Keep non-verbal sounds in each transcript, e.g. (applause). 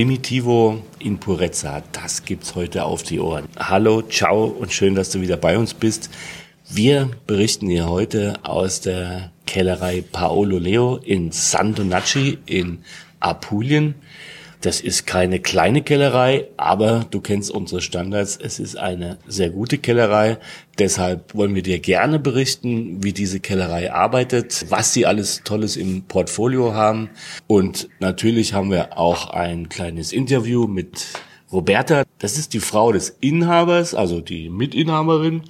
Primitivo in Purezza, das gibt's heute auf die Ohren. Hallo, ciao und schön, dass du wieder bei uns bist. Wir berichten hier heute aus der Kellerei Paolo Leo in San Donacci in Apulien. Das ist keine kleine Kellerei, aber du kennst unsere Standards. Es ist eine sehr gute Kellerei. Deshalb wollen wir dir gerne berichten, wie diese Kellerei arbeitet, was sie alles Tolles im Portfolio haben. Und natürlich haben wir auch ein kleines Interview mit Roberta. Das ist die Frau des Inhabers, also die Mitinhaberin.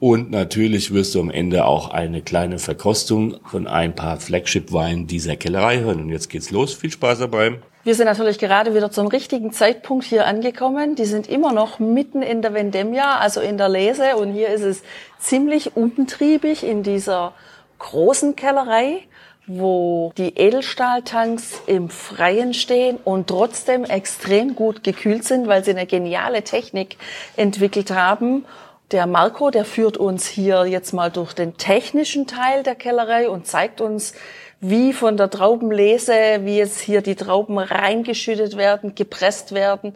Und natürlich wirst du am Ende auch eine kleine Verkostung von ein paar Flagship-Weinen dieser Kellerei hören. Und jetzt geht's los. Viel Spaß dabei. Wir sind natürlich gerade wieder zum richtigen Zeitpunkt hier angekommen. Die sind immer noch mitten in der Vendemmia, also in der Lese. Und hier ist es ziemlich umtriebig in dieser großen Kellerei, wo die Edelstahltanks im Freien stehen und trotzdem extrem gut gekühlt sind, weil sie eine geniale Technik entwickelt haben der Marco, der führt uns hier jetzt mal durch den technischen Teil der Kellerei und zeigt uns, wie von der Traubenlese, wie jetzt hier die Trauben reingeschüttet werden, gepresst werden,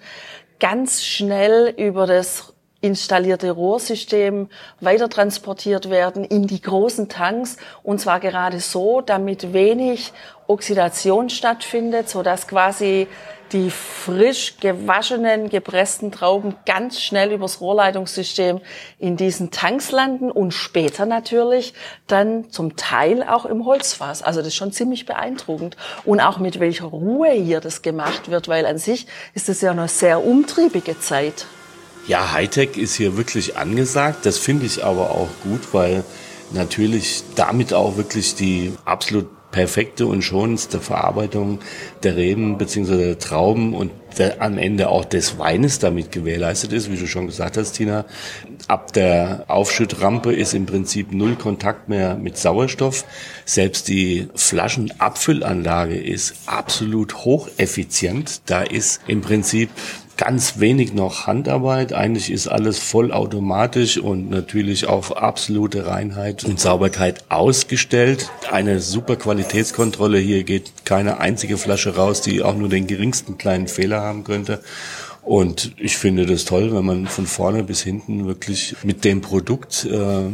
ganz schnell über das installierte Rohrsystem weiter transportiert werden in die großen Tanks und zwar gerade so, damit wenig Oxidation stattfindet, so dass quasi die frisch gewaschenen, gepressten Trauben ganz schnell übers Rohrleitungssystem in diesen Tanks landen und später natürlich dann zum Teil auch im Holzfass. Also das ist schon ziemlich beeindruckend. Und auch mit welcher Ruhe hier das gemacht wird, weil an sich ist es ja eine sehr umtriebige Zeit. Ja, Hightech ist hier wirklich angesagt. Das finde ich aber auch gut, weil natürlich damit auch wirklich die absolut perfekte und schonendste Verarbeitung der Reben beziehungsweise der Trauben und der, am Ende auch des Weines damit gewährleistet ist, wie du schon gesagt hast, Tina. Ab der Aufschüttrampe ist im Prinzip null Kontakt mehr mit Sauerstoff. Selbst die Flaschenabfüllanlage ist absolut hocheffizient. Da ist im Prinzip ganz wenig noch Handarbeit. Eigentlich ist alles vollautomatisch und natürlich auf absolute Reinheit und Sauberkeit ausgestellt. Eine super Qualitätskontrolle. Hier geht keine einzige Flasche raus, die auch nur den geringsten kleinen Fehler haben könnte. Und ich finde das toll, wenn man von vorne bis hinten wirklich mit dem Produkt äh,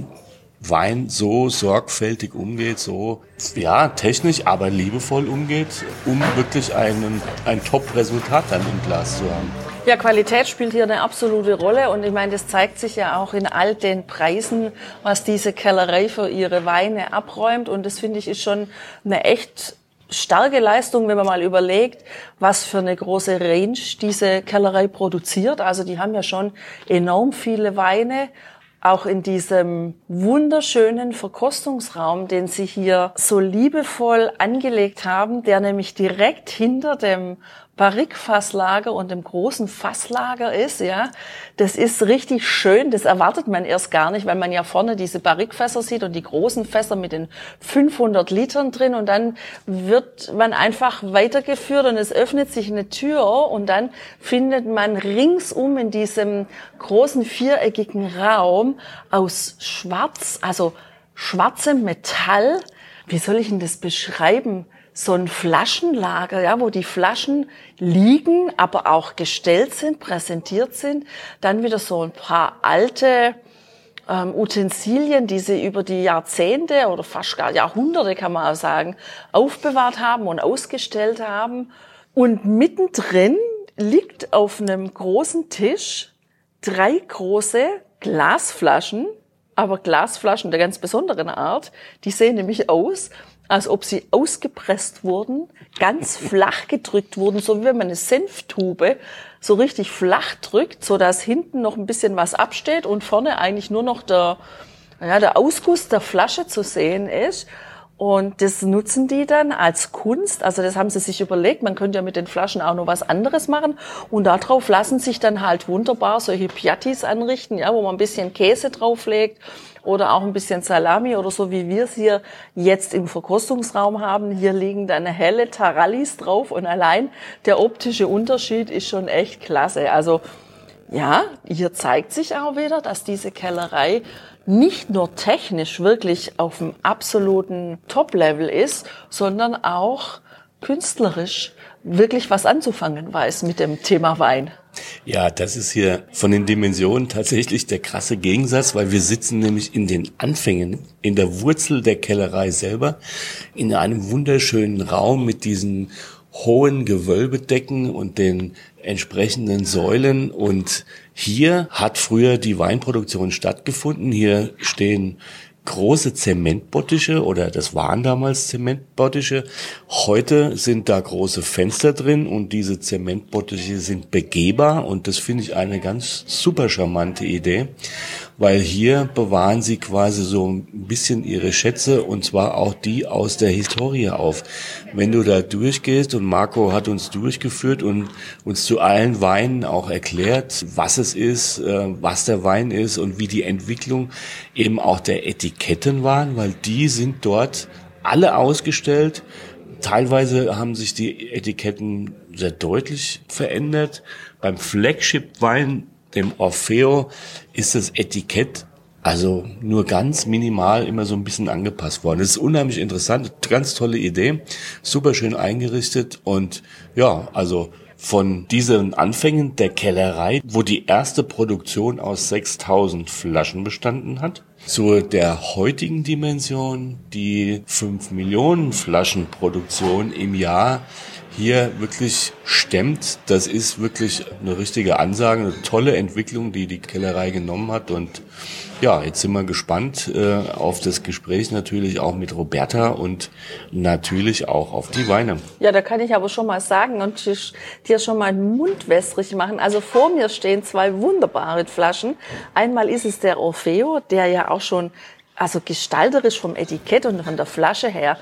Wein so sorgfältig umgeht, so ja technisch, aber liebevoll umgeht, um wirklich einen, ein Top-Resultat dann im Glas zu haben. Ja, Qualität spielt hier eine absolute Rolle und ich meine, das zeigt sich ja auch in all den Preisen, was diese Kellerei für ihre Weine abräumt und das finde ich ist schon eine echt starke Leistung, wenn man mal überlegt, was für eine große Range diese Kellerei produziert. Also die haben ja schon enorm viele Weine auch in diesem wunderschönen Verkostungsraum, den Sie hier so liebevoll angelegt haben, der nämlich direkt hinter dem Barrikfasslager und dem großen Fasslager ist, ja. Das ist richtig schön. Das erwartet man erst gar nicht, weil man ja vorne diese Barrikfässer sieht und die großen Fässer mit den 500 Litern drin und dann wird man einfach weitergeführt und es öffnet sich eine Tür und dann findet man ringsum in diesem großen viereckigen Raum aus schwarz, also schwarzem Metall, wie soll ich denn das beschreiben? So ein Flaschenlager, ja, wo die Flaschen liegen, aber auch gestellt sind, präsentiert sind. Dann wieder so ein paar alte ähm, Utensilien, die sie über die Jahrzehnte oder fast gar Jahrhunderte, kann man auch sagen, aufbewahrt haben und ausgestellt haben. Und mittendrin liegt auf einem großen Tisch drei große Glasflaschen, aber Glasflaschen der ganz besonderen Art. Die sehen nämlich aus, als ob sie ausgepresst wurden, ganz (laughs) flach gedrückt wurden, so wie wenn man eine Senftube so richtig flach drückt, so dass hinten noch ein bisschen was absteht und vorne eigentlich nur noch der, ja, der Ausguss der Flasche zu sehen ist. Und das nutzen die dann als Kunst. Also das haben sie sich überlegt. Man könnte ja mit den Flaschen auch noch was anderes machen. Und darauf lassen sich dann halt wunderbar solche Piattis anrichten, ja, wo man ein bisschen Käse drauflegt oder auch ein bisschen Salami oder so, wie wir es hier jetzt im Verkostungsraum haben. Hier liegen dann helle Tarallis drauf und allein der optische Unterschied ist schon echt klasse. Also ja, hier zeigt sich auch wieder, dass diese Kellerei nicht nur technisch wirklich auf dem absoluten Top-Level ist, sondern auch künstlerisch wirklich was anzufangen weiß mit dem Thema Wein. Ja, das ist hier von den Dimensionen tatsächlich der krasse Gegensatz, weil wir sitzen nämlich in den Anfängen, in der Wurzel der Kellerei selber, in einem wunderschönen Raum mit diesen hohen Gewölbedecken und den entsprechenden Säulen und hier hat früher die Weinproduktion stattgefunden. Hier stehen große Zementbottische oder das waren damals Zementbottische. Heute sind da große Fenster drin und diese Zementbottische sind begehbar und das finde ich eine ganz super charmante Idee weil hier bewahren sie quasi so ein bisschen ihre Schätze und zwar auch die aus der Historie auf. Wenn du da durchgehst und Marco hat uns durchgeführt und uns zu allen Weinen auch erklärt, was es ist, äh, was der Wein ist und wie die Entwicklung eben auch der Etiketten waren, weil die sind dort alle ausgestellt. Teilweise haben sich die Etiketten sehr deutlich verändert. Beim Flagship-Wein dem Orfeo ist das Etikett also nur ganz minimal immer so ein bisschen angepasst worden. Das ist unheimlich interessant, ganz tolle Idee, super schön eingerichtet und ja, also von diesen Anfängen der Kellerei, wo die erste Produktion aus 6000 Flaschen bestanden hat, zu der heutigen Dimension, die 5 Millionen Flaschen Produktion im Jahr hier wirklich stemmt, das ist wirklich eine richtige Ansage, eine tolle Entwicklung, die die Kellerei genommen hat. Und ja, jetzt sind wir gespannt äh, auf das Gespräch natürlich auch mit Roberta und natürlich auch auf die Weine. Ja, da kann ich aber schon mal sagen und dir schon mal einen Mund wässrig machen. Also vor mir stehen zwei wunderbare Flaschen. Einmal ist es der Orfeo, der ja auch schon also gestalterisch vom Etikett und von der Flasche her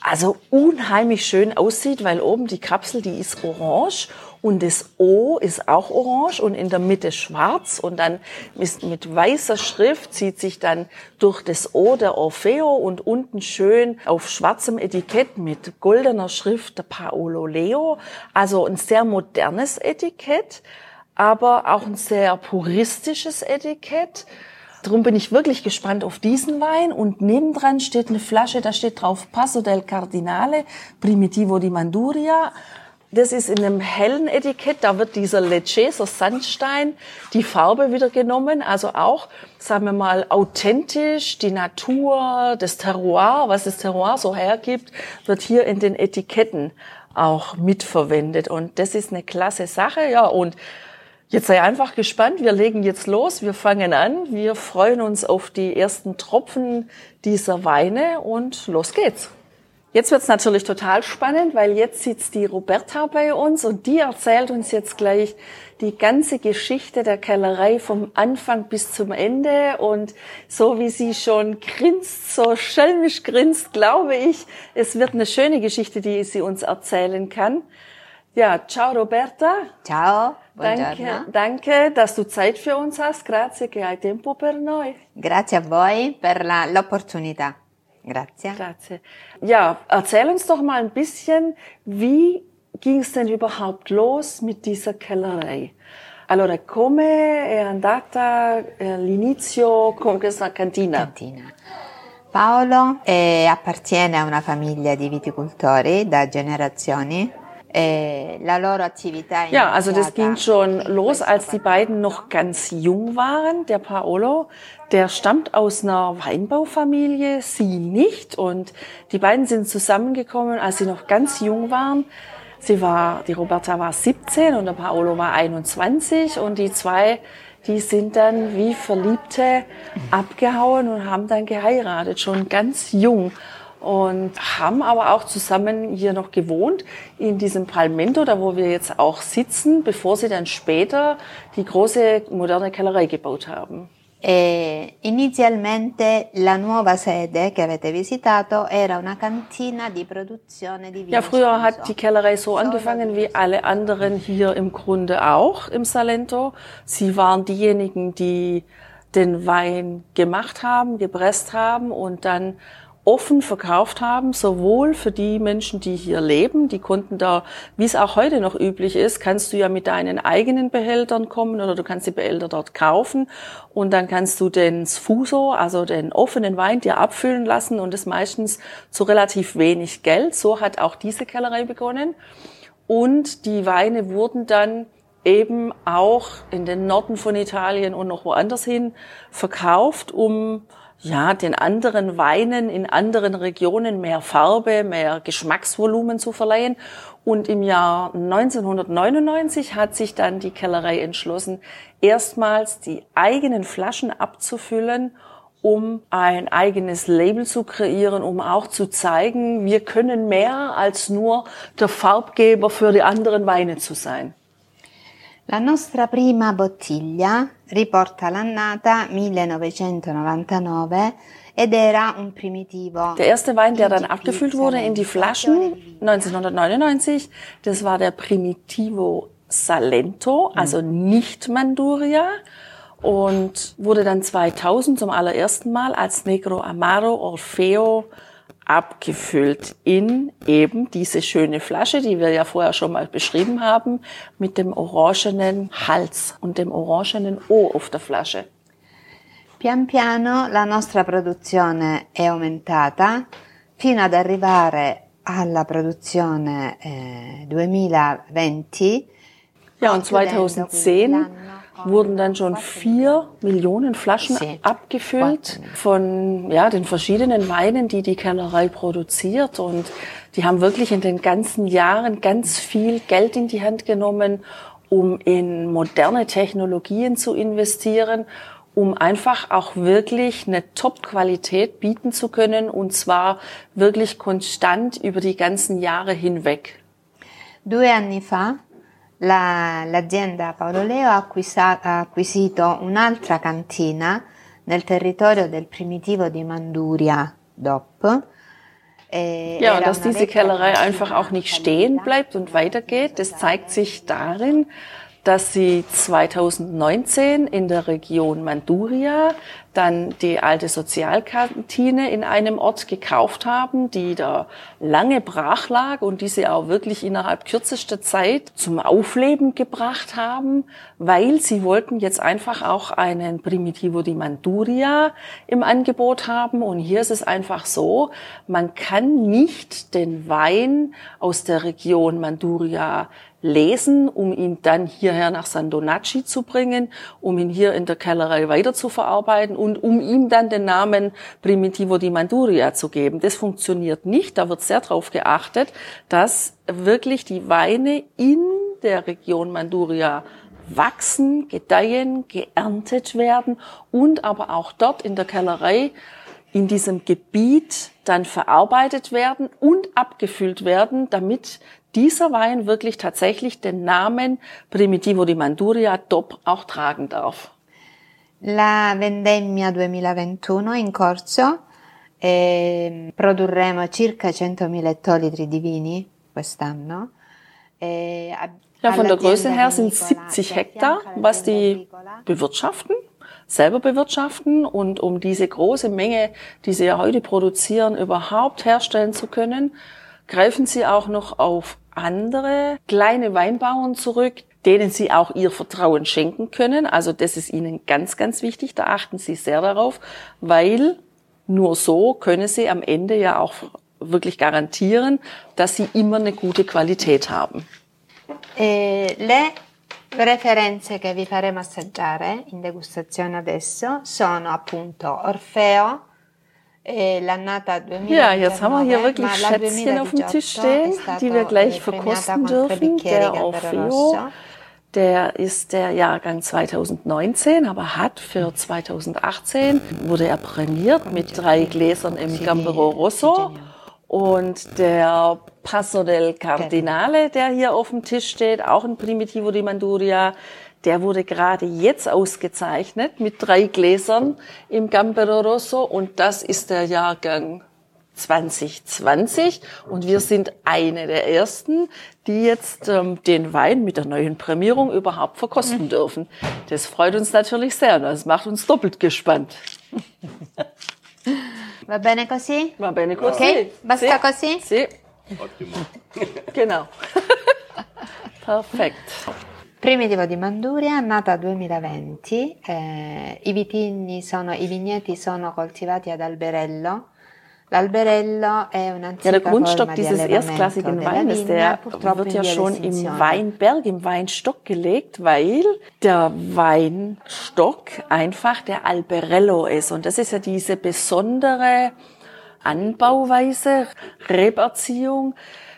also unheimlich schön aussieht, weil oben die Kapsel, die ist orange und das O ist auch orange und in der Mitte schwarz und dann ist mit weißer Schrift zieht sich dann durch das O der Orfeo und unten schön auf schwarzem Etikett mit goldener Schrift der Paolo Leo. Also ein sehr modernes Etikett, aber auch ein sehr puristisches Etikett. Darum bin ich wirklich gespannt auf diesen Wein. Und nebendran steht eine Flasche, da steht drauf Passo del Cardinale, Primitivo di Manduria. Das ist in einem hellen Etikett, da wird dieser Lecheser Sandstein, die Farbe wieder genommen, also auch, sagen wir mal, authentisch, die Natur, das Terroir, was das Terroir so hergibt, wird hier in den Etiketten auch mitverwendet. Und das ist eine klasse Sache, ja, und Jetzt sei einfach gespannt. Wir legen jetzt los. Wir fangen an. Wir freuen uns auf die ersten Tropfen dieser Weine und los geht's. Jetzt wird's natürlich total spannend, weil jetzt sitzt die Roberta bei uns und die erzählt uns jetzt gleich die ganze Geschichte der Kellerei vom Anfang bis zum Ende und so wie sie schon grinst, so schelmisch grinst, glaube ich, es wird eine schöne Geschichte, die sie uns erzählen kann. Ja, ciao Roberta. Ciao. Danke, danke, dass du Zeit für uns hast. Grazie che hai tempo per noi. Grazie a voi per la, l'opportunità. Grazie. Grazie. Ja, erzähl uns doch mal ein bisschen, wie ging es denn überhaupt los mit dieser Kellerei? Allora, come è andata eh, l'inizio con questa cantina? Cantina. Paolo eh, appartiene a una famiglia di viticoltori da generazioni ja, also das ging schon los, als die beiden noch ganz jung waren. Der Paolo, der stammt aus einer Weinbaufamilie, sie nicht. Und die beiden sind zusammengekommen, als sie noch ganz jung waren. Sie war, die Roberta war 17 und der Paolo war 21 und die zwei, die sind dann wie Verliebte abgehauen und haben dann geheiratet, schon ganz jung und haben aber auch zusammen hier noch gewohnt in diesem Palmento, da wo wir jetzt auch sitzen, bevor sie dann später die große moderne Kellerei gebaut haben. E inizialmente la nuova sede che avete visitato era una cantina di produzione di vino. Ja, früher hat die Kellerei so angefangen wie alle anderen hier im Grunde auch im Salento. Sie waren diejenigen, die den Wein gemacht haben, gepresst haben und dann offen verkauft haben, sowohl für die Menschen, die hier leben, die konnten da, wie es auch heute noch üblich ist, kannst du ja mit deinen eigenen Behältern kommen oder du kannst die Behälter dort kaufen und dann kannst du den Sfuso, also den offenen Wein, dir abfüllen lassen und das meistens zu relativ wenig Geld. So hat auch diese Kellerei begonnen. Und die Weine wurden dann eben auch in den Norden von Italien und noch woanders hin verkauft, um ja, den anderen Weinen in anderen Regionen mehr Farbe, mehr Geschmacksvolumen zu verleihen. Und im Jahr 1999 hat sich dann die Kellerei entschlossen, erstmals die eigenen Flaschen abzufüllen, um ein eigenes Label zu kreieren, um auch zu zeigen, wir können mehr als nur der Farbgeber für die anderen Weine zu sein. La nostra prima bottiglia riporta l'annata 1999 ed era un primitivo. Der erste Wein, der dann abgefüllt wurde in die Flaschen 1999, das war der Primitivo Salento, also nicht Manduria und wurde dann 2000 zum allerersten Mal als Negro Amaro Orfeo abgefüllt in eben diese schöne Flasche, die wir ja vorher schon mal beschrieben haben, mit dem orangenen Hals und dem orangenen O auf der Flasche. Pian piano la nostra produzione è aumentata fino ad arrivare alla produzione eh, 2020. Ja, und 2010 wurden dann schon vier Millionen Flaschen abgefüllt von ja, den verschiedenen Weinen, die die Kellerei produziert. Und die haben wirklich in den ganzen Jahren ganz viel Geld in die Hand genommen, um in moderne Technologien zu investieren, um einfach auch wirklich eine Top-Qualität bieten zu können und zwar wirklich konstant über die ganzen Jahre hinweg. Due anni fa la, l'azienda Paolo Leo ha, acquisa, ha acquisito un'altra cantina nel territorio del primitivo di Manduria, DOP. Ja, und dass diese Kellerei einfach auch nicht stehen bleibt und weitergeht, das zeigt sich darin, dass sie 2019 in der Region Manduria dann die alte Sozialkantine in einem Ort gekauft haben, die da lange brach lag und diese auch wirklich innerhalb kürzester Zeit zum Aufleben gebracht haben, weil sie wollten jetzt einfach auch einen Primitivo di Manduria im Angebot haben. Und hier ist es einfach so, man kann nicht den Wein aus der Region Manduria lesen, um ihn dann hierher nach San Donacci zu bringen, um ihn hier in der Kellerei weiter zu verarbeiten und um ihm dann den Namen Primitivo di Manduria zu geben. Das funktioniert nicht. Da wird sehr darauf geachtet, dass wirklich die Weine in der Region Manduria wachsen, gedeihen, geerntet werden und aber auch dort in der Kellerei in diesem Gebiet dann verarbeitet werden und abgefüllt werden, damit dieser Wein wirklich tatsächlich den Namen Primitivo di Manduria DOP auch tragen darf. La vendemmia 2021 in corso e produrremo circa 100.000 ettolitri di vini quest'anno. E ja, von der Größe her sind 70 Hektar, was die bewirtschaften, selber bewirtschaften und um diese große Menge, die sie ja heute produzieren, überhaupt herstellen zu können, greifen sie auch noch auf andere kleine Weinbauern zurück, denen sie auch ihr Vertrauen schenken können. Also das ist ihnen ganz, ganz wichtig. Da achten sie sehr darauf, weil nur so können sie am Ende ja auch wirklich garantieren, dass sie immer eine gute Qualität haben. E le referenze che vi faremo assaggiare in degustazione adesso sono appunto Orfeo, ja, jetzt haben wir hier wirklich Schätzchen auf dem Tisch stehen, die wir gleich verkosten dürfen. Der Orfeo, der ist der Jahrgang 2019, aber hat für 2018 wurde er prämiert mit drei Gläsern im Gambero Rosso. Und der Passo del Cardinale, der hier auf dem Tisch steht, auch ein Primitivo di Manduria, Der wurde gerade jetzt ausgezeichnet mit drei Gläsern im Gambero Rosso. Und das ist der Jahrgang 2020 und wir sind eine der ersten, die jetzt ähm, den Wein mit der neuen Prämierung überhaupt verkosten dürfen. Das freut uns natürlich sehr. Das macht uns doppelt gespannt. Va bene così? Va bene così. Ok, basta così? Sì. (laughs) Genau. (laughs) Perfekt. Primitivo di Manduria, nata 2020. Eh, I vitigni sono, i vigneti sono coltivati ad alberello. Ja, der Grundstock dieses erstklassigen Weines, der wird ja schon im. Weinberg, im Weinstock gelegt, weil der Weinstock einfach der Alberello ist. Und das ist ja diese besondere Anbauweise, Reberziehung.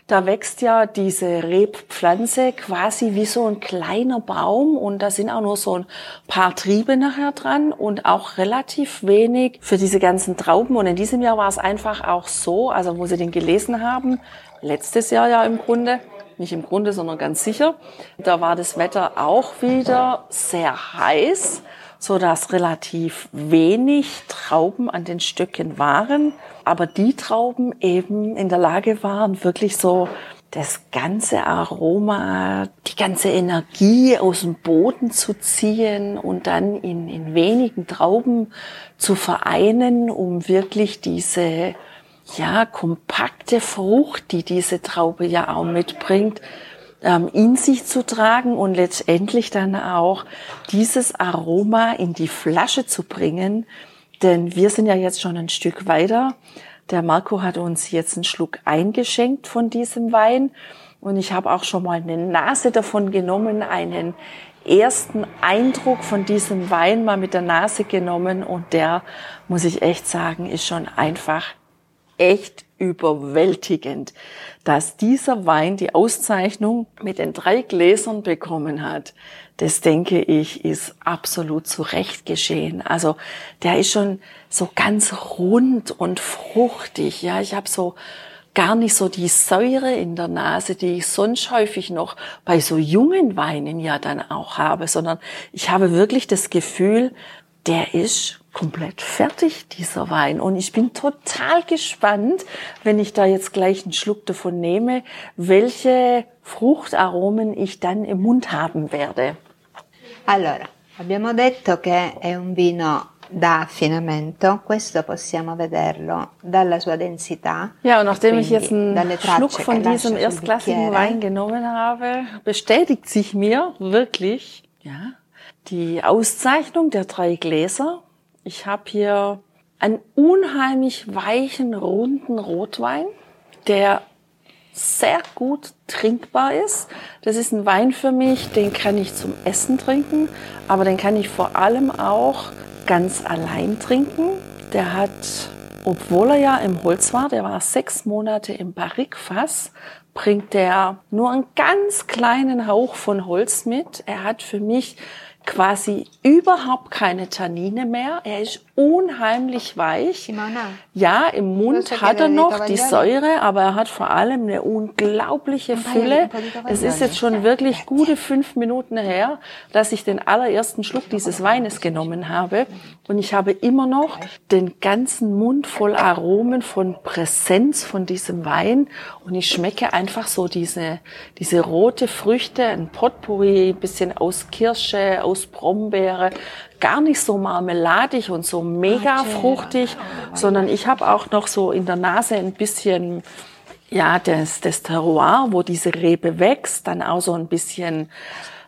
Da wächst ja diese Rebpflanze quasi wie so ein kleiner Baum und da sind auch nur so ein paar Triebe nachher dran und auch relativ wenig für diese ganzen Trauben. Und in diesem Jahr war es einfach auch so, also wo Sie den gelesen haben, letztes Jahr ja im Grunde, nicht im Grunde, sondern ganz sicher, da war das Wetter auch wieder sehr heiß, so dass relativ wenig Trauben an den Stöcken waren, aber die Trauben eben in der Lage waren, wirklich so das ganze Aroma, die ganze Energie aus dem Boden zu ziehen und dann in, in wenigen Trauben zu vereinen, um wirklich diese ja, kompakte Frucht, die diese Traube ja auch mitbringt, in sich zu tragen und letztendlich dann auch dieses Aroma in die Flasche zu bringen. Denn wir sind ja jetzt schon ein Stück weiter. Der Marco hat uns jetzt einen Schluck eingeschenkt von diesem Wein und ich habe auch schon mal eine Nase davon genommen, einen ersten Eindruck von diesem Wein mal mit der Nase genommen und der, muss ich echt sagen, ist schon einfach echt überwältigend, dass dieser Wein die Auszeichnung mit den drei Gläsern bekommen hat. Das denke ich ist absolut zu Recht geschehen. Also der ist schon so ganz rund und fruchtig. Ja, ich habe so gar nicht so die Säure in der Nase, die ich sonst häufig noch bei so jungen Weinen ja dann auch habe, sondern ich habe wirklich das Gefühl, der ist komplett fertig, dieser Wein. Und ich bin total gespannt, wenn ich da jetzt gleich einen Schluck davon nehme, welche Fruchtaromen ich dann im Mund haben werde. Allora, abbiamo detto che è un vino da affinamento, questo possiamo vederlo dalla sua densità. Ja, und nachdem ich jetzt einen Schluck von diesem erstklassigen. Wein genommen habe, bestätigt sich mir wirklich, ja, die Auszeichnung der drei Gläser. Ich habe hier einen unheimlich weichen, runden Rotwein, der sehr gut trinkbar ist. Das ist ein Wein für mich, den kann ich zum Essen trinken, aber den kann ich vor allem auch ganz allein trinken. Der hat, obwohl er ja im Holz war, der war sechs Monate im Barrikfass, bringt der nur einen ganz kleinen Hauch von Holz mit. Er hat für mich quasi überhaupt keine Tannine mehr. Er ist unheimlich weich. Ja, im Mund hat er noch die? Säure, aber er hat vor allem eine unglaubliche Fülle. Es ist jetzt schon wirklich gute fünf Minuten her, dass ich den allerersten Schluck dieses Weines genommen habe. Und ich habe immer noch den ganzen Mund voll Aromen von Präsenz von diesem Wein. Und ich schmecke einfach so diese, diese rote Früchte, ein Potpourri, ein bisschen aus Kirsche, aus Brombeere, gar nicht so marmeladig und so mega fruchtig, sondern ich habe auch noch so in der Nase ein bisschen ja, das, das Terroir, wo diese Rebe wächst, dann auch so ein bisschen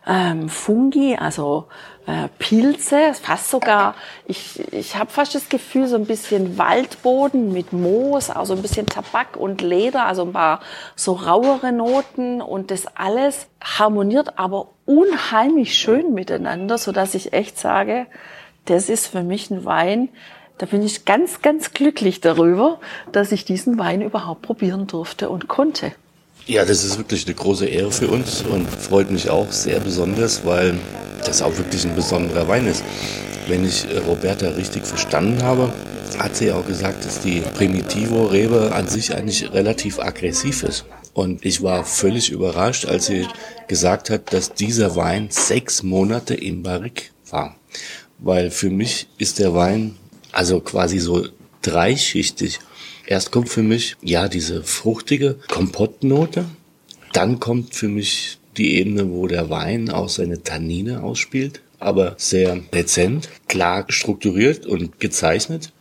ähm, Fungi, also äh, Pilze, fast sogar, ich, ich habe fast das Gefühl, so ein bisschen Waldboden mit Moos, auch so ein bisschen Tabak und Leder, also ein paar so rauere Noten und das alles harmoniert aber unheimlich schön miteinander, so dass ich echt sage, das ist für mich ein Wein, da bin ich ganz, ganz glücklich darüber, dass ich diesen Wein überhaupt probieren durfte und konnte. Ja, das ist wirklich eine große Ehre für uns und freut mich auch sehr besonders, weil das auch wirklich ein besonderer Wein ist. Wenn ich äh, Roberta richtig verstanden habe, hat sie auch gesagt, dass die Primitivo-Rebe an sich eigentlich relativ aggressiv ist. Und ich war völlig überrascht, als sie gesagt hat, dass dieser Wein sechs Monate im Barrik war. Weil für mich ist der Wein also quasi so dreischichtig. Erst kommt für mich, ja, diese fruchtige Kompottnote. Dann kommt für mich die Ebene, wo der Wein auch seine Tannine ausspielt, aber sehr dezent, klar strukturiert und gezeichnet.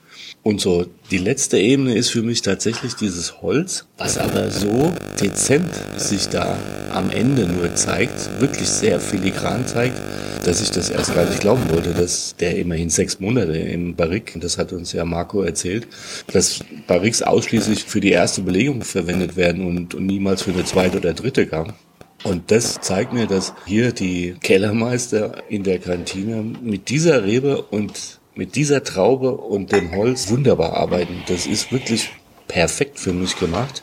Und so die letzte Ebene ist für mich tatsächlich dieses Holz, was aber so dezent sich da am Ende nur zeigt, wirklich sehr filigran zeigt, dass ich das erst gar nicht glauben wollte, dass der immerhin sechs Monate im Barrik, das hat uns ja Marco erzählt, dass Barriks ausschließlich für die erste Belegung verwendet werden und, und niemals für eine zweite oder dritte kam. Und das zeigt mir, dass hier die Kellermeister in der Kantine mit dieser Rebe und mit dieser Traube und dem Holz wunderbar arbeiten. Das ist wirklich perfekt für mich gemacht.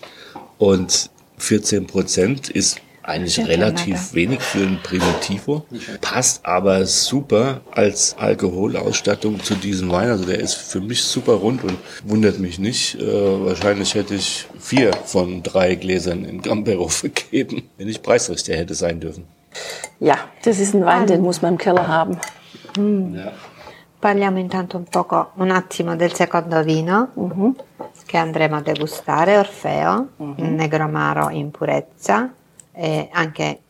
Und 14 Prozent ist eigentlich relativ wenig für ein Primitivo, passt aber super als Alkoholausstattung zu diesem Wein. Also der ist für mich super rund und wundert mich nicht. Äh, wahrscheinlich hätte ich vier von drei Gläsern in Gambero (laughs) vergeben, wenn ich Preisrichter hätte sein dürfen. Ja, das ist ein Wein, den muss man im Keller haben. Mm. Ja. Parliamo intanto un poco, un attimo del secondo vino uh-huh. che andremo a degustare, Orfeo, uh-huh. Negromaro in purezza, E anche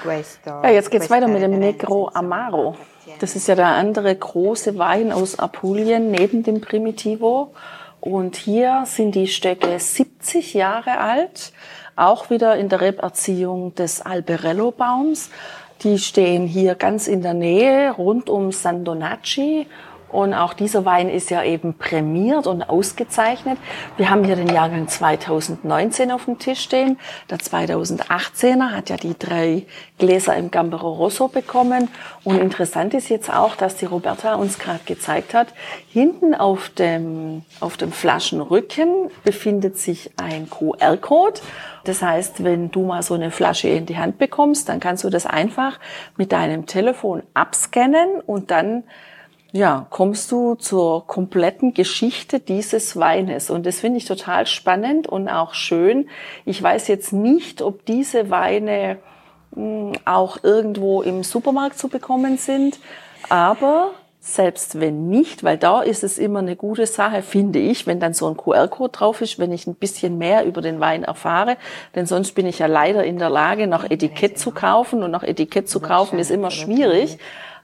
questo, ja, jetzt geht's weiter mit dem Negro Amaro. Das ist ja der andere große Wein aus Apulien neben dem Primitivo. Und hier sind die Stöcke 70 Jahre alt, auch wieder in der Reberziehung des Alberello-Baums. Die stehen hier ganz in der Nähe rund um San Donacci und auch dieser Wein ist ja eben prämiert und ausgezeichnet. Wir haben hier den Jahrgang 2019 auf dem Tisch stehen. Der 2018er hat ja die drei Gläser im Gambero Rosso bekommen. Und interessant ist jetzt auch, dass die Roberta uns gerade gezeigt hat, hinten auf dem, auf dem Flaschenrücken befindet sich ein QR-Code. Das heißt, wenn du mal so eine Flasche in die Hand bekommst, dann kannst du das einfach mit deinem Telefon abscannen und dann ja, kommst du zur kompletten Geschichte dieses Weines. Und das finde ich total spannend und auch schön. Ich weiß jetzt nicht, ob diese Weine hm, auch irgendwo im Supermarkt zu bekommen sind, aber selbst wenn nicht, weil da ist es immer eine gute Sache, finde ich, wenn dann so ein QR-Code drauf ist, wenn ich ein bisschen mehr über den Wein erfahre, denn sonst bin ich ja leider in der Lage, nach Etikett zu kaufen. Und nach Etikett zu kaufen ist immer schwierig.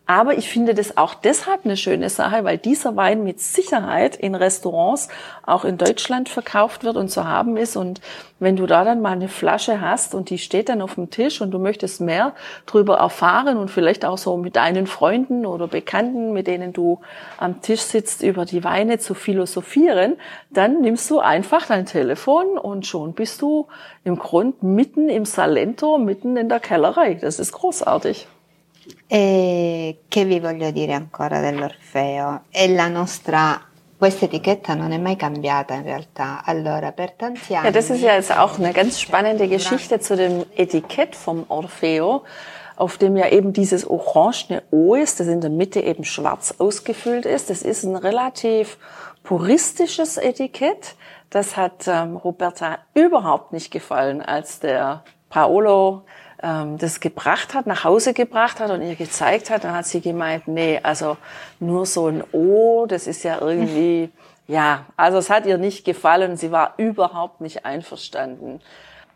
Aber ich finde das auch deshalb eine schöne Sache, weil dieser Wein mit Sicherheit in Restaurants auch in Deutschland verkauft wird und zu haben ist. Und wenn du da dann mal eine Flasche hast und die steht dann auf dem Tisch und du möchtest mehr drüber erfahren und vielleicht auch so mit deinen Freunden oder Bekannten, mit denen du am Tisch sitzt, über die Weine zu philosophieren, dann nimmst du einfach dein Telefon und schon bist du im Grund mitten im Salento, mitten in der Kellerei. Das ist großartig. E che vi voglio dire ancora dell'Orfeo? È la nostra questa etichetta non è mai cambiata in realtà. Allora, per tanti anni. Ja, das ist ja jetzt auch eine ganz spannende Geschichte zu dem Etikett vom Orfeo, auf dem ja eben dieses orangene O ist, das in der Mitte eben schwarz ausgefüllt ist. Das ist ein relativ puristisches Etikett. Das hat ähm, Roberta überhaupt nicht gefallen, als der Paolo ähm, das gebracht hat, nach Hause gebracht hat und ihr gezeigt hat, dann hat sie gemeint, nee, also nur so ein O, das ist ja irgendwie, (laughs) ja, also es hat ihr nicht gefallen, sie war überhaupt nicht einverstanden.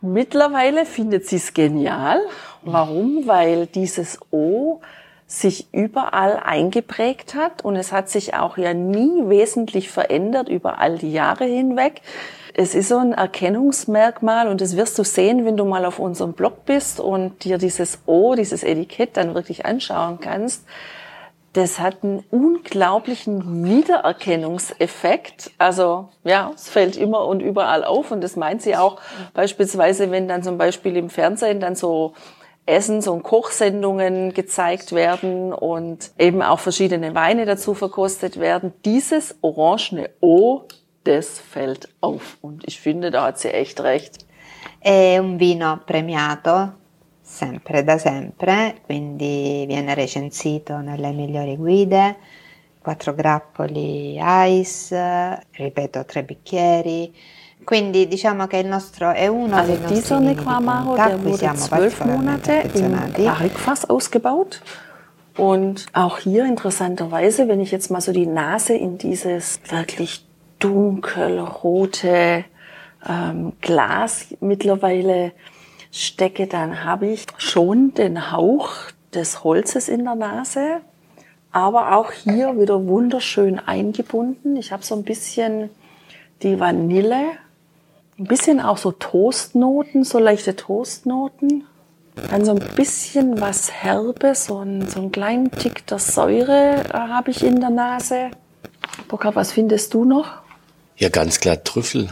Mittlerweile findet sie es genial. Warum? Weil dieses O sich überall eingeprägt hat und es hat sich auch ja nie wesentlich verändert über all die Jahre hinweg. Es ist so ein Erkennungsmerkmal und das wirst du sehen, wenn du mal auf unserem Blog bist und dir dieses O, dieses Etikett dann wirklich anschauen kannst. Das hat einen unglaublichen Wiedererkennungseffekt. Also ja, es fällt immer und überall auf und das meint sie auch beispielsweise, wenn dann zum Beispiel im Fernsehen dann so Essens- und Kochsendungen gezeigt werden und eben auch verschiedene Weine dazu verkostet werden. Dieses orangene O das fällt auf. Und ich finde, da hat sie echt recht. È un vino premiato sempre da sempre, quindi viene recensito nelle migliori guide, quattro grappoli ice, ripeto, tre bicchieri, Quindi diciamo che il nostro è uno Also dei nostri vini di punta, der cui siamo zwölf particolarmente Monate im affezionati. Barrikfass ausgebaut. Und auch hier interessanterweise, wenn ich jetzt mal so die Nase in dieses wirklich dunkelrote ähm, Glas mittlerweile stecke, dann habe ich schon den Hauch des Holzes in der Nase, aber auch hier wieder wunderschön eingebunden. Ich habe so ein bisschen die Vanille, ein bisschen auch so Toastnoten, so leichte Toastnoten. Dann so ein bisschen was Herbes, so einen, so einen kleinen Tick der Säure äh, habe ich in der Nase. Burkhard, was findest du noch? Ja, ganz klar Trüffel,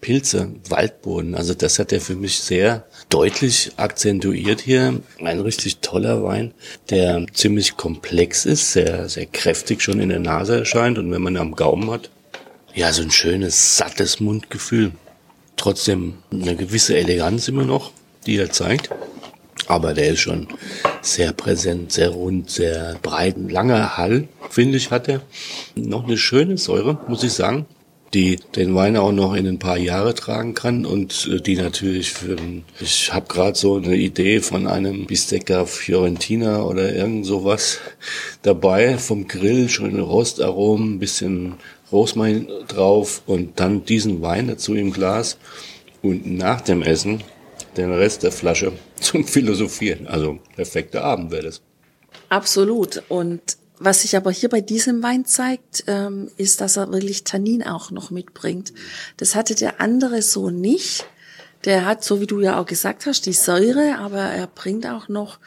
Pilze, Waldboden. Also das hat er für mich sehr deutlich akzentuiert hier. Ein richtig toller Wein, der ziemlich komplex ist, sehr, sehr kräftig schon in der Nase erscheint und wenn man am Gaumen hat, ja, so ein schönes, sattes Mundgefühl. Trotzdem eine gewisse Eleganz immer noch, die er zeigt. Aber der ist schon sehr präsent, sehr rund, sehr breit, ein langer Hall, finde ich, hat er. Noch eine schöne Säure, muss ich sagen, die den Wein auch noch in ein paar Jahre tragen kann und äh, die natürlich für ein, ich habe gerade so eine Idee von einem Bistecca Fiorentina oder irgend sowas dabei vom Grill, schöne Rostaromen, bisschen Rosmarin drauf und dann diesen Wein dazu im Glas und nach dem Essen den Rest der Flasche (laughs) zum Philosophieren. Also perfekter Abend wäre das. Absolut. Und was sich aber hier bei diesem Wein zeigt, ähm, ist, dass er wirklich Tannin auch noch mitbringt. Das hatte der andere so nicht. Der hat, so wie du ja auch gesagt hast, die Säure, aber er bringt auch noch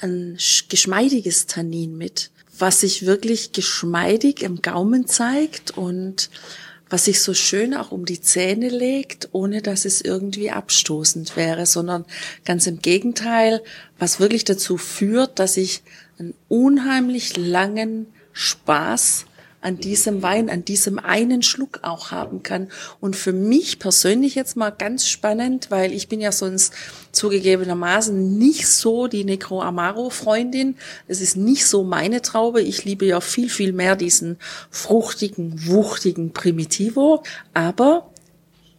ein sch- geschmeidiges Tannin mit, was sich wirklich geschmeidig im Gaumen zeigt und was sich so schön auch um die Zähne legt, ohne dass es irgendwie abstoßend wäre, sondern ganz im Gegenteil, was wirklich dazu führt, dass ich einen unheimlich langen Spaß an diesem Wein, an diesem einen Schluck auch haben kann. Und für mich persönlich jetzt mal ganz spannend, weil ich bin ja sonst zugegebenermaßen nicht so die Necro Amaro Freundin. Es ist nicht so meine Traube. Ich liebe ja viel, viel mehr diesen fruchtigen, wuchtigen Primitivo. Aber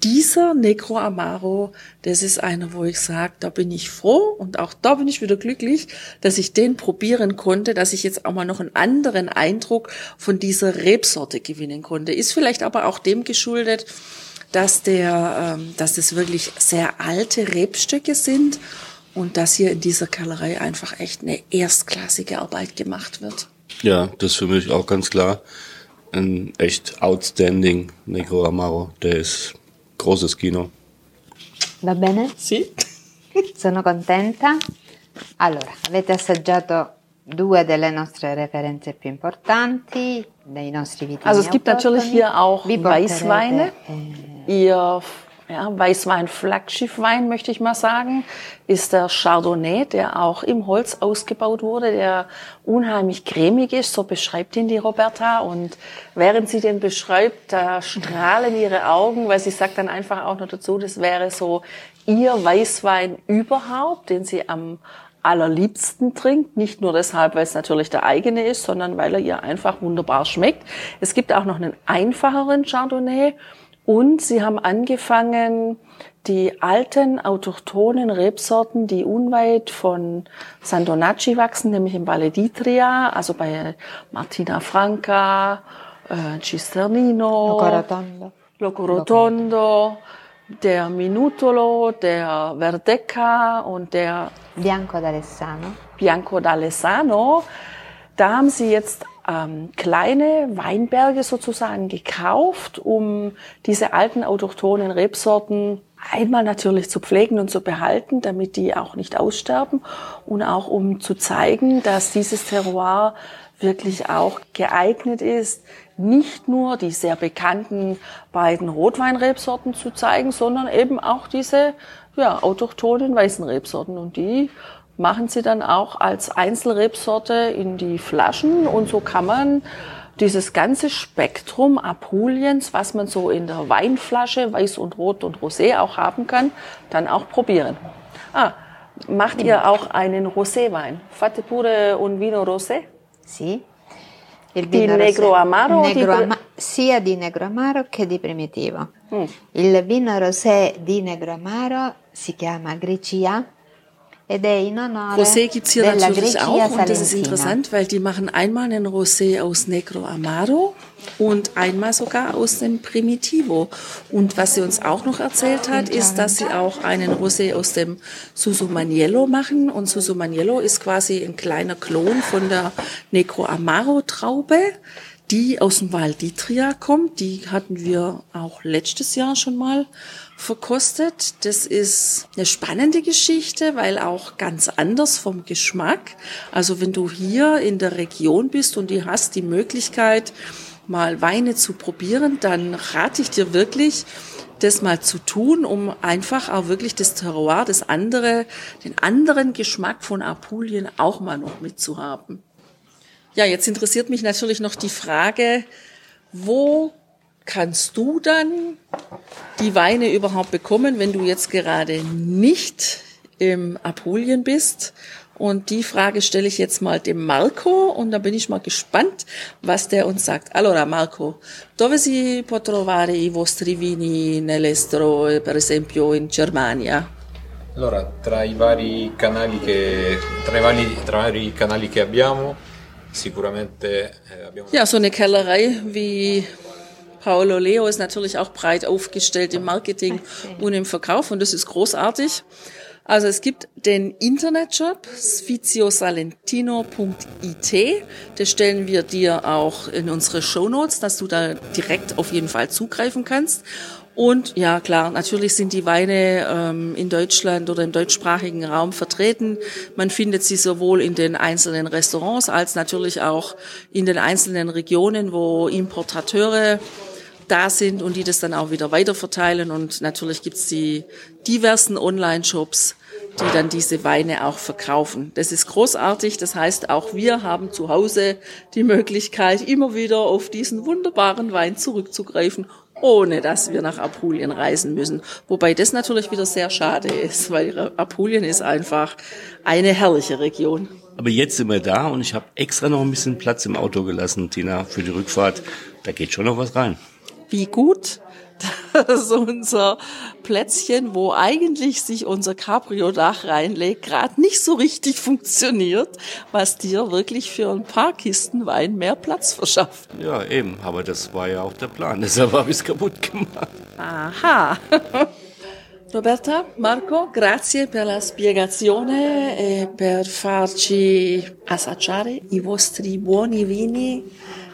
dieser Negro Amaro, das ist einer, wo ich sage, da bin ich froh und auch da bin ich wieder glücklich, dass ich den probieren konnte, dass ich jetzt auch mal noch einen anderen Eindruck von dieser Rebsorte gewinnen konnte. Ist vielleicht aber auch dem geschuldet, dass der, ähm, dass es wirklich sehr alte Rebstöcke sind und dass hier in dieser Kellerei einfach echt eine erstklassige Arbeit gemacht wird. Ja, das ist für mich auch ganz klar ein echt outstanding Negro Amaro. Der ist großes Kino. Va bene? Sie? (laughs) Sono contenta. Allora, avete assaggiato due delle nostre referenze più importanti, dei nostri vini Also es gibt natürlich hier auch Weißweine. Ihr ja, Weißwein-Flaggschiffwein, möchte ich mal sagen, ist der Chardonnay, der auch im Holz ausgebaut wurde, der unheimlich cremig ist. So beschreibt ihn die Roberta. Und während sie den beschreibt, da strahlen ihre Augen, weil sie sagt dann einfach auch noch dazu, das wäre so ihr Weißwein überhaupt, den sie am allerliebsten trinkt. Nicht nur deshalb, weil es natürlich der eigene ist, sondern weil er ihr einfach wunderbar schmeckt. Es gibt auch noch einen einfacheren Chardonnay. Und sie haben angefangen, die alten autochthonen Rebsorten, die unweit von San Donacci wachsen, nämlich im Valle d'Itria, also bei Martina Franca, äh, Cisternino, Locorotondo. Locorotondo, der Minutolo, der Verdecca und der Bianco d'Alessano. Bianco d'Alessano. Da haben sie jetzt ähm, kleine Weinberge sozusagen gekauft, um diese alten autochthonen Rebsorten einmal natürlich zu pflegen und zu behalten, damit die auch nicht aussterben und auch um zu zeigen, dass dieses Terroir wirklich auch geeignet ist, nicht nur die sehr bekannten beiden Rotweinrebsorten zu zeigen, sondern eben auch diese ja, autochthonen weißen Rebsorten. Und die machen sie dann auch als Einzelrebsorte in die Flaschen und so kann man dieses ganze Spektrum Apuliens, was man so in der Weinflasche, weiß und rot und rosé auch haben kann, dann auch probieren. Ah, macht ihr auch einen Roséwein? Fate pure un vino rosé? Sì. Il Di vino Negro rosé- Amaro di Negro pre- ama- sia di negro amaro che di primitivo. Mm. Il vino rosé di Negro Amaro si chiama Gricia Rosé gibt's hier della natürlich auch und das ist interessant, weil die machen einmal einen Rosé aus Negro Amaro und einmal sogar aus dem Primitivo. Und was sie uns auch noch erzählt hat, ist, dass sie auch einen Rosé aus dem Susumaniello machen. Und Susumaniello ist quasi ein kleiner Klon von der Negro Amaro Traube die aus dem Val d'Itria kommt. Die hatten wir auch letztes Jahr schon mal verkostet. Das ist eine spannende Geschichte, weil auch ganz anders vom Geschmack. Also wenn du hier in der Region bist und du hast die Möglichkeit, mal Weine zu probieren, dann rate ich dir wirklich, das mal zu tun, um einfach auch wirklich das Terroir, das andere, den anderen Geschmack von Apulien auch mal noch mitzuhaben. Ja, jetzt interessiert mich natürlich noch die Frage, wo kannst du dann die Weine überhaupt bekommen, wenn du jetzt gerade nicht im Apulien bist? Und die Frage stelle ich jetzt mal dem Marco und da bin ich mal gespannt, was der uns sagt. Allora Marco, dove si può trovare i vostri vini nell'estero, per esempio in Germania? Allora, tra i vari canali che, tra i vari, tra i vari canali che abbiamo. Ja, so eine Kellerei wie Paolo Leo ist natürlich auch breit aufgestellt im Marketing und im Verkauf und das ist großartig. Also es gibt den Internetshop sfiziosalentino.it. Das stellen wir dir auch in unsere Shownotes, dass du da direkt auf jeden Fall zugreifen kannst. Und ja, klar, natürlich sind die Weine ähm, in Deutschland oder im deutschsprachigen Raum vertreten. Man findet sie sowohl in den einzelnen Restaurants als natürlich auch in den einzelnen Regionen, wo Importateure da sind und die das dann auch wieder weiterverteilen. Und natürlich gibt's die diversen Online-Shops, die dann diese Weine auch verkaufen. Das ist großartig. Das heißt, auch wir haben zu Hause die Möglichkeit, immer wieder auf diesen wunderbaren Wein zurückzugreifen, ohne dass wir nach Apulien reisen müssen. Wobei das natürlich wieder sehr schade ist, (laughs) weil Apulien ist einfach eine herrliche Region. Aber jetzt sind wir da und ich habe extra noch ein bisschen Platz im Auto gelassen, Tina, für die Rückfahrt. Da geht schon noch was rein. Wie gut, dass unser Plätzchen, wo eigentlich sich unser Cabrio-Dach reinlegt, gerade nicht so richtig funktioniert, was dir wirklich für ein paar Kisten Wein mehr Platz verschafft. Ja, eben. Aber das war ja auch der Plan. (laughs) Deshalb habe ich es kaputt gemacht. Aha. (laughs) Roberta, Marco, grazie per la spiegazione e per farci assaggiare i vostri buoni vini.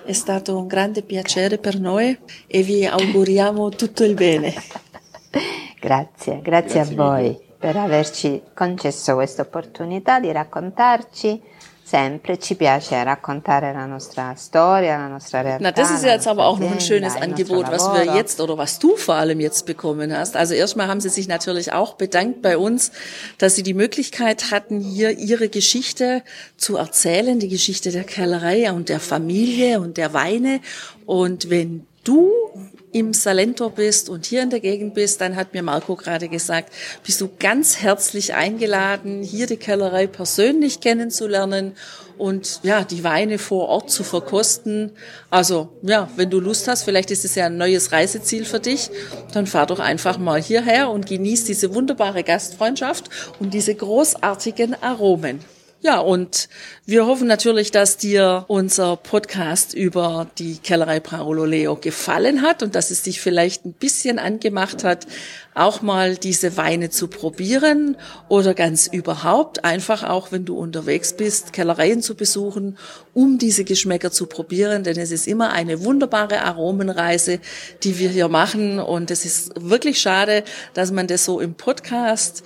È stato un grande piacere per noi e vi auguriamo tutto il bene. (laughs) Grazie, grazie, a voi per averci concesso questa opportunità di raccontarci. Sempre ci piace raccontare la nostra storia, la nostra realtà. Na, das ist ja jetzt aber auch noch ein schönes Angebot, was wir jetzt oder was du vor allem jetzt bekommen hast. Also erstmal haben sie sich natürlich auch bedankt bei uns, dass sie die Möglichkeit hatten, hier ihre Geschichte zu erzählen, die Geschichte der Kellerei und der Familie und der Weine. Und wenn du im Salento bist und hier in der Gegend bist, dann hat mir Marco gerade gesagt, bist du ganz herzlich eingeladen, hier die Kellerei persönlich kennenzulernen und ja, die Weine vor Ort zu verkosten. Also ja, wenn du Lust hast, vielleicht ist es ja ein neues Reiseziel für dich, dann fahr doch einfach mal hierher und genieß diese wunderbare Gastfreundschaft und diese großartigen Aromen. Ja, und wir hoffen natürlich, dass dir unser Podcast über die Kellerei Paolo Leo gefallen hat und dass es dich vielleicht ein bisschen angemacht hat, auch mal diese Weine zu probieren oder ganz überhaupt einfach auch, wenn du unterwegs bist, Kellereien zu besuchen, um diese Geschmäcker zu probieren, denn es ist immer eine wunderbare Aromenreise, die wir hier machen. Und es ist wirklich schade, dass man das so im Podcast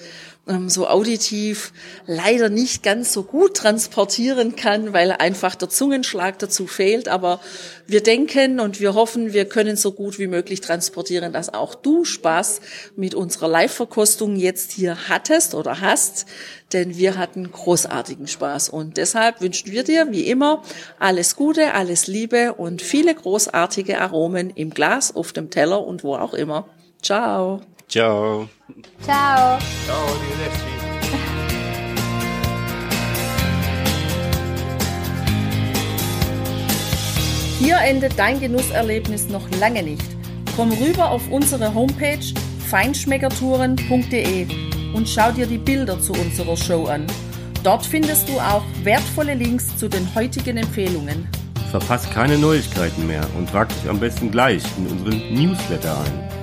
so auditiv leider nicht ganz so gut transportieren kann, weil einfach der Zungenschlag dazu fehlt. Aber wir denken und wir hoffen, wir können so gut wie möglich transportieren, dass auch du Spaß mit unserer Live-Verkostung jetzt hier hattest oder hast. Denn wir hatten großartigen Spaß. Und deshalb wünschen wir dir, wie immer, alles Gute, alles Liebe und viele großartige Aromen im Glas, auf dem Teller und wo auch immer. Ciao. Ciao. Ciao! Ciao, arrivederci. Hier endet dein Genusserlebnis noch lange nicht. Komm rüber auf unsere Homepage feinschmeckertouren.de und schau dir die Bilder zu unserer Show an. Dort findest du auch wertvolle Links zu den heutigen Empfehlungen. Verpasst keine Neuigkeiten mehr und trag dich am besten gleich in unseren Newsletter ein.